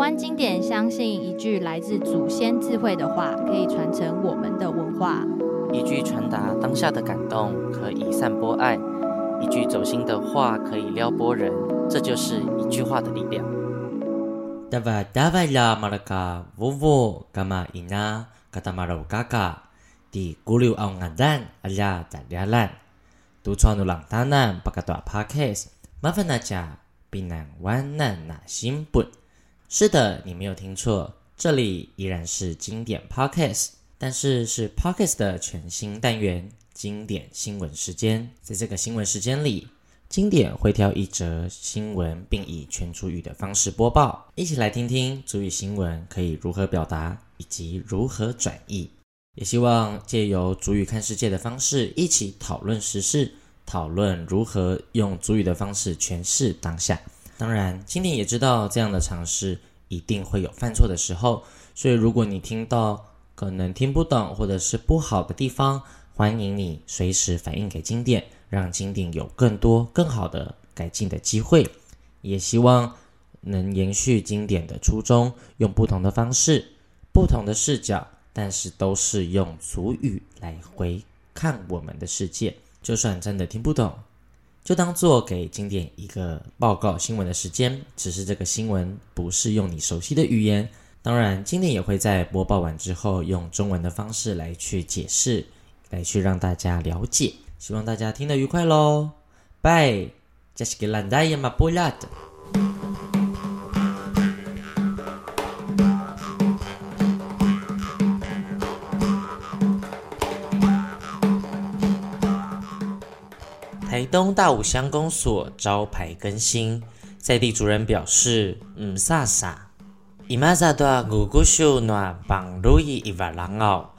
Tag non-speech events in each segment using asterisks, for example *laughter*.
湾经典相信一句来自祖先智慧的话，可以传承我们的文化。一句传达当下的感动，可以散播爱；一句走心的话，可以撩拨人。这就是一句话的力量。哒哇哒哇啦马拉卡呜呜嘎玛伊娜嘎达马罗嘎嘎迪咕噜奥亚丹阿呀达呀兰独创努朗达南巴嘎多帕克斯麻烦大家避难湾难那心不？是的，你没有听错，这里依然是经典 Podcast。但是是 Podcast 的全新单元——经典新闻时间。在这个新闻时间里，经典会挑一则新闻，并以全族语的方式播报。一起来听听族语新闻可以如何表达，以及如何转译。也希望借由族语看世界的方式，一起讨论时事，讨论如何用族语的方式诠释当下。当然，经典也知道这样的尝试一定会有犯错的时候，所以如果你听到，可能听不懂或者是不好的地方，欢迎你随时反映给经典，让经典有更多更好的改进的机会。也希望能延续经典的初衷，用不同的方式、不同的视角，但是都是用俗语来回看我们的世界。就算真的听不懂，就当做给经典一个报告新闻的时间，只是这个新闻不是用你熟悉的语言。当然，经典也会在播报完之后用中文的方式来去解释，来去让大家了解。希望大家听得愉快喽！拜，这是个烂大爷嘛，不辣的。东大武乡公所招牌更新，在地主人表示：“嗯，飒飒。”伊玛扎多古古秀那邦路伊伊瓦朗奥，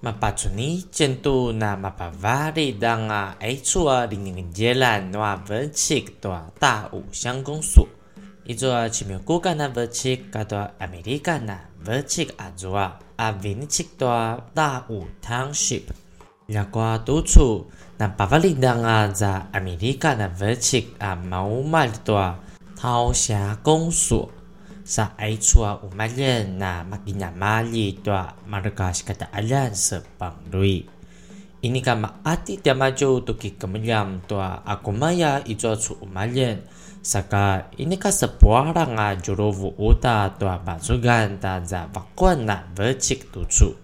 马巴楚尼监督那马巴瓦里当啊，爱处啊零零零杰兰那文七多大武乡公所，伊做啊奇妙骨干那文七加多阿美利干那文七阿做啊阿文七多大武 Township，两瓜督促 napavalinda nga za Amerika na verchik a maumalitoa Taoxia su sa Aichua umalyan na maginamali toa markas kataalan sa Panglui. Ini ka maati damajo tuki kemuliam toa akumaya ijo su umalian, saka ini ka sepuara nga jurovu uta toa bazugan ta za vakuan na verchik tucu.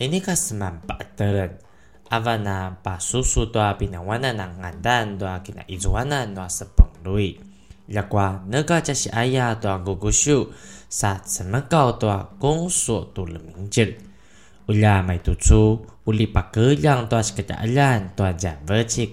那一组瓦难，啥那马子高啊，比那瓦难那文气都不灵接了，啥个那巴萨马老五大姑姑修大做啊，爱做啊瓦关那文气，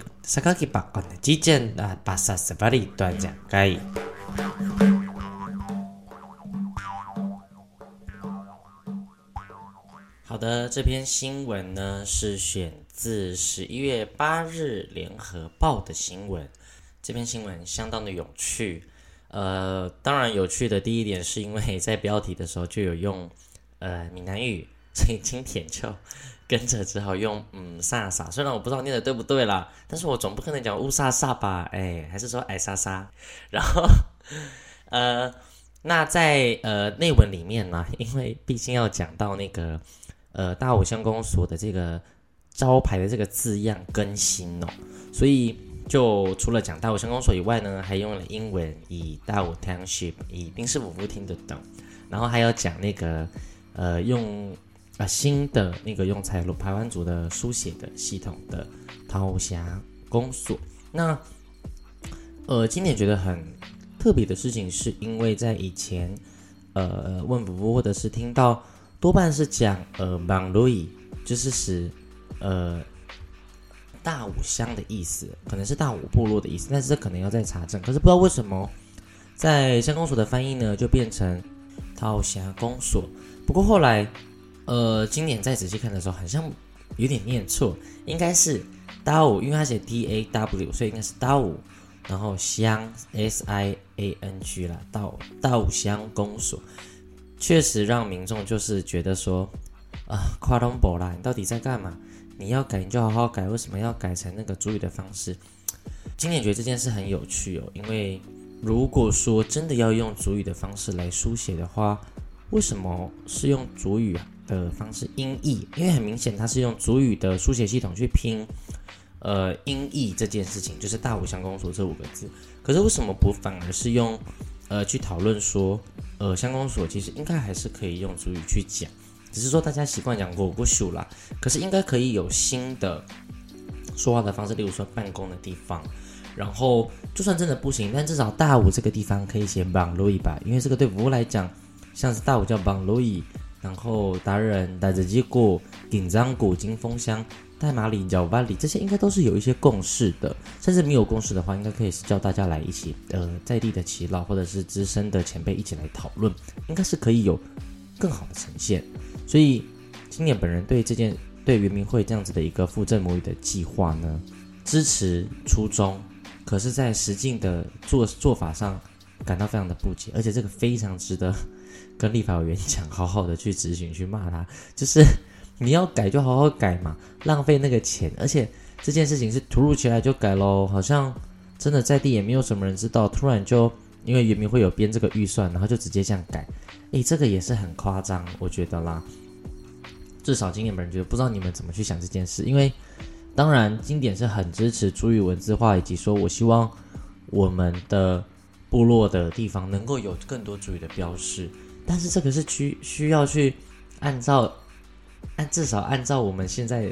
好的，这篇新闻呢是选自十一月八日联合报的新闻。这篇新闻相当的有趣，呃，当然有趣的第一点是因为 *laughs* 在标题的时候就有用呃闽南语，所以今天就跟着只好用嗯飒飒，虽然我不知道念的对不对啦，但是我总不可能讲乌萨萨吧，哎，还是说哎飒飒，*laughs* 然后呃，那在呃内文里面呢，因为毕竟要讲到那个呃大武乡公所的这个招牌的这个字样更新哦，所以。就除了讲大武乡公所以外呢，还用了英文，以大武 Township，以丁氏府府听得懂，然后还要讲那个，呃，用啊、呃、新的那个用采罗排湾族的书写的系统的桃峡公所。那呃，今天觉得很特别的事情，是因为在以前，呃，问福福或者是听到，多半是讲呃芒路易，就是使呃。大武乡的意思可能是大武部落的意思，但是这可能要再查证。可是不知道为什么，在乡公所的翻译呢，就变成稻霞公所。不过后来，呃，今年再仔细看的时候，好像有点念错，应该是稻，因为它写 D A W，所以应该是稻，然后乡 S I A N G 啦，稻稻香公所，确实让民众就是觉得说，啊，夸东博啦，你到底在干嘛？你要改你就好好改，为什么要改成那个主语的方式？今年觉得这件事很有趣哦，因为如果说真的要用主语的方式来书写的话，为什么是用主语的方式音译？因为很明显它是用主语的书写系统去拼，呃，音译这件事情就是大武乡公所这五个字。可是为什么不反而是用呃去讨论说，呃，乡公所其实应该还是可以用族语去讲？只是说大家习惯讲我不熟啦，可是应该可以有新的说话的方式，例如说办公的地方，然后就算真的不行，但至少大武这个地方可以写邦路易吧，因为这个对服务来讲，像是大武叫邦路易，然后达人达子基果、紧张谷、金风箱、代码里、角巴里这些应该都是有一些共识的，甚至没有共识的话，应该可以是叫大家来一起呃在地的耆老或者是资深的前辈一起来讨论，应该是可以有更好的呈现。所以，今年本人对这件对圆明会这样子的一个复正母语的计划呢，支持初衷，可是，在实际的做做法上，感到非常的不解，而且这个非常值得跟立法委员讲，好好的去执行去骂他，就是你要改就好好改嘛，浪费那个钱，而且这件事情是突如其来就改喽，好像真的在地也没有什么人知道，突然就因为原民会有编这个预算，然后就直接这样改。诶，这个也是很夸张，我觉得啦。至少经典本人觉得，不知道你们怎么去想这件事。因为当然，经典是很支持主语文字化，以及说我希望我们的部落的地方能够有更多主语的标示。但是这个是需需要去按照按至少按照我们现在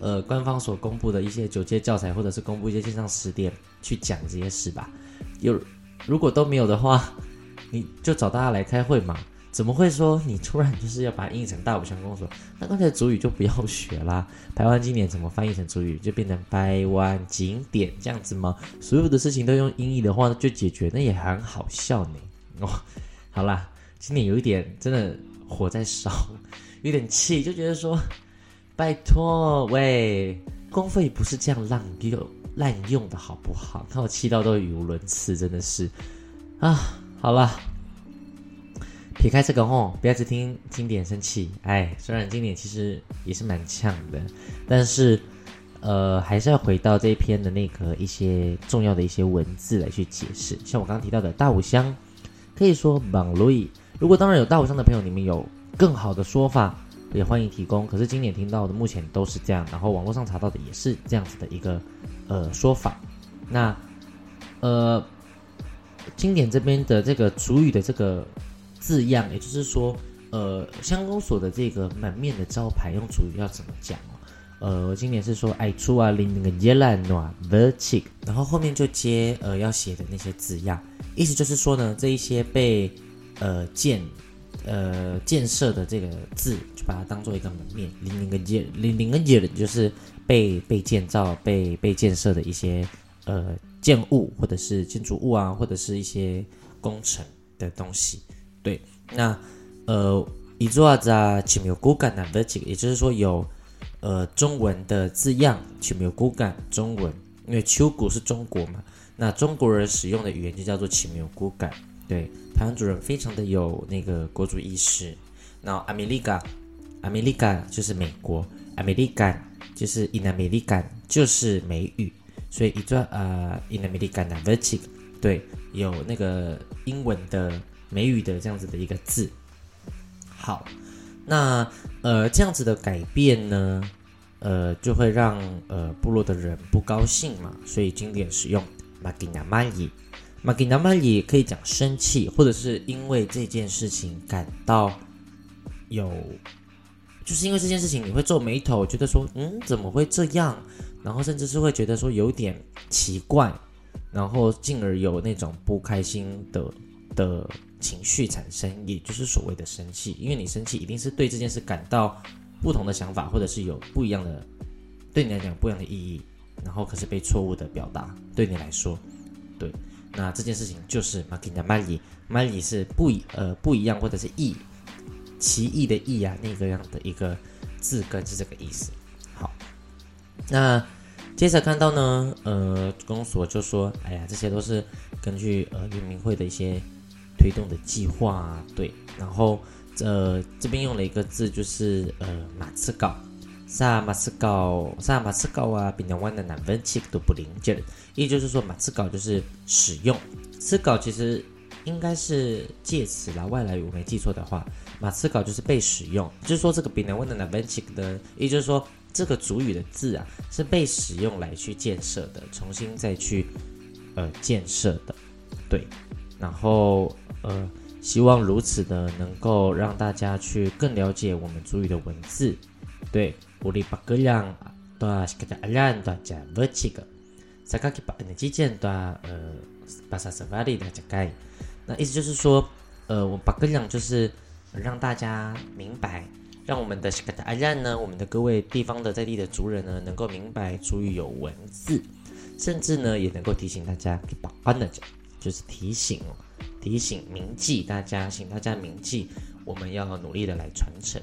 呃官方所公布的一些九阶教材，或者是公布一些线上词典去讲这些事吧。有如果都没有的话。你就找大家来开会嘛？怎么会说你突然就是要把它译成大武乡公所？那刚才主语就不要学啦。*laughs* 台湾经典怎么翻译成主语？就变成台湾景点这样子吗？所有的事情都用音译的话就解决，那也很好笑呢。哦，好啦，今年有一点真的火在烧，有点气，就觉得说，*laughs* 拜托喂，公费不是这样滥用滥用的好不好？看我气到都语无伦次，真的是啊。好了，撇开这个吼，不要只听经典生气。哎，虽然经典其实也是蛮呛的，但是呃，还是要回到这一篇的那个一些重要的一些文字来去解释。像我刚刚提到的大武乡，可以说邦路易。如果当然有大武乡的朋友，你们有更好的说法，也欢迎提供。可是经典听到的目前都是这样，然后网络上查到的也是这样子的一个呃说法。那呃。经典这边的这个主语的这个字样，也就是说，呃，乡公所的这个门面的招牌用主语要怎么讲哦？呃，经典是说爱出啊林那个耶兰诺 the chick，然后后面就接呃要写的那些字样，意思就是说呢，这一些被呃建呃建设的这个字，就把它当做一个门面，林那个耶林那个耶就是被被建造被被建设的一些呃。建物或者是建筑物啊，或者是一些工程的东西，对，那呃，一座在前面有骨干的几个，也就是说有呃中文的字样，前面有骨干中文，因为秋谷是中国嘛，那中国人使用的语言就叫做前面有骨干，对，台湾主人非常的有那个国族意识，然后 America，America 就是美国，American 就是 In American 就是美语。所以一段呃，in American vertic，对，有那个英文的美语的这样子的一个字。好，那呃这样子的改变呢，呃就会让呃部落的人不高兴嘛，所以经典使用 Magina 嘛也可以讲生气，或者是因为这件事情感到有，就是因为这件事情你会皱眉头，觉得说嗯怎么会这样？然后甚至是会觉得说有点奇怪，然后进而有那种不开心的的情绪产生，也就是所谓的生气。因为你生气一定是对这件事感到不同的想法，或者是有不一样的对你来讲不一样的意义，然后可是被错误的表达对你来说，对。那这件事情就是马吉纳玛里，玛里是不一呃不一样或者是异，奇异的异啊，那个样的一个字根是这个意思。好，那接着看到呢，呃，公所就说，哎呀，这些都是根据呃原民会的一些推动的计划啊，对，然后呃这边用了一个字就是呃马刺稿。萨马斯稿，萨马斯稿啊，比南湾的南分七都不灵劲儿。也就是说，马斯稿就是使用，斯稿其实应该是介词啦，外来语我没记错的话，马斯稿就是被使用。就是说，这个比南湾的南分七的，也就是说，这个主语的字啊，是被使用来去建设的，重新再去呃建设的，对。然后呃，希望如此的能够让大家去更了解我们主语的文字，对。乌里巴格亮，多西格达阿兰多加沃奇格，萨卡基巴恩的基建多呃巴萨萨瓦里的加盖。那意思就是说，呃，我巴格亮就是让大家明白，让我们的西格达阿兰呢，我们的各位地方的在地的族人呢，能够明白族语有文字，甚至呢，也能够提醒大家，巴安的就是提醒哦，提醒铭记大家，请大家铭记，我们要努力的来传承。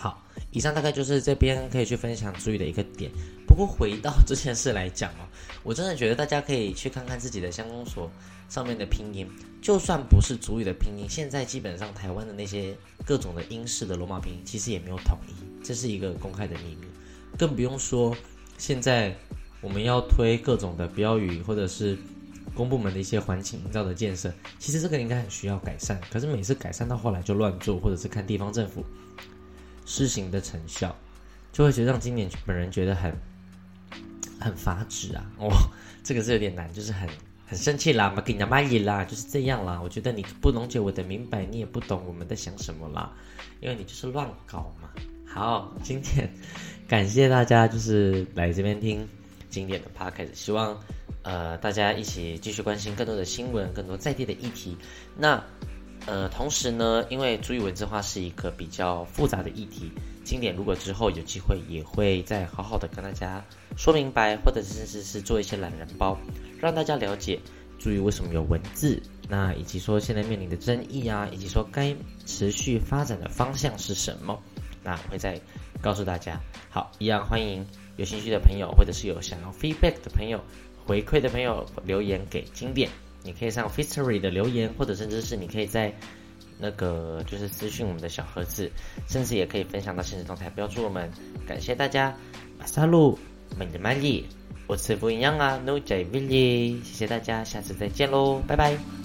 好，以上大概就是这边可以去分享主语的一个点。不过回到这件事来讲哦，我真的觉得大家可以去看看自己的乡公所上面的拼音，就算不是主语的拼音，现在基本上台湾的那些各种的英式的罗马拼音其实也没有统一，这是一个公开的秘密。更不用说现在我们要推各种的标语或者是公部门的一些环境营造的建设，其实这个应该很需要改善。可是每次改善到后来就乱做，或者是看地方政府。施行的成效，就会觉得让经典本人觉得很很发指啊！哦，这个是有点难，就是很很生气啦，嘛给你骂你啦，就是这样啦。我觉得你不能解我的明白，你也不懂我们在想什么啦，因为你就是乱搞嘛。好，今天感谢大家就是来这边听经典的 p o c a s t 希望呃大家一起继续关心更多的新闻，更多在地的议题。那。呃，同时呢，因为族语文字化是一个比较复杂的议题，经典如果之后有机会，也会再好好的跟大家说明白，或者是是是做一些懒人包，让大家了解注语为什么有文字，那以及说现在面临的争议啊，以及说该持续发展的方向是什么，那会再告诉大家。好，一样欢迎有兴趣的朋友，或者是有想要 feedback 的朋友、回馈的朋友留言给经典。你可以上 history 的留言，或者甚至是你可以在那个就是私信我们的小盒子，甚至也可以分享到现实动态标注我们。感谢大家，马萨路，满的满意，我是不一样啊，No J Billy，谢谢大家，下次再见喽，拜拜。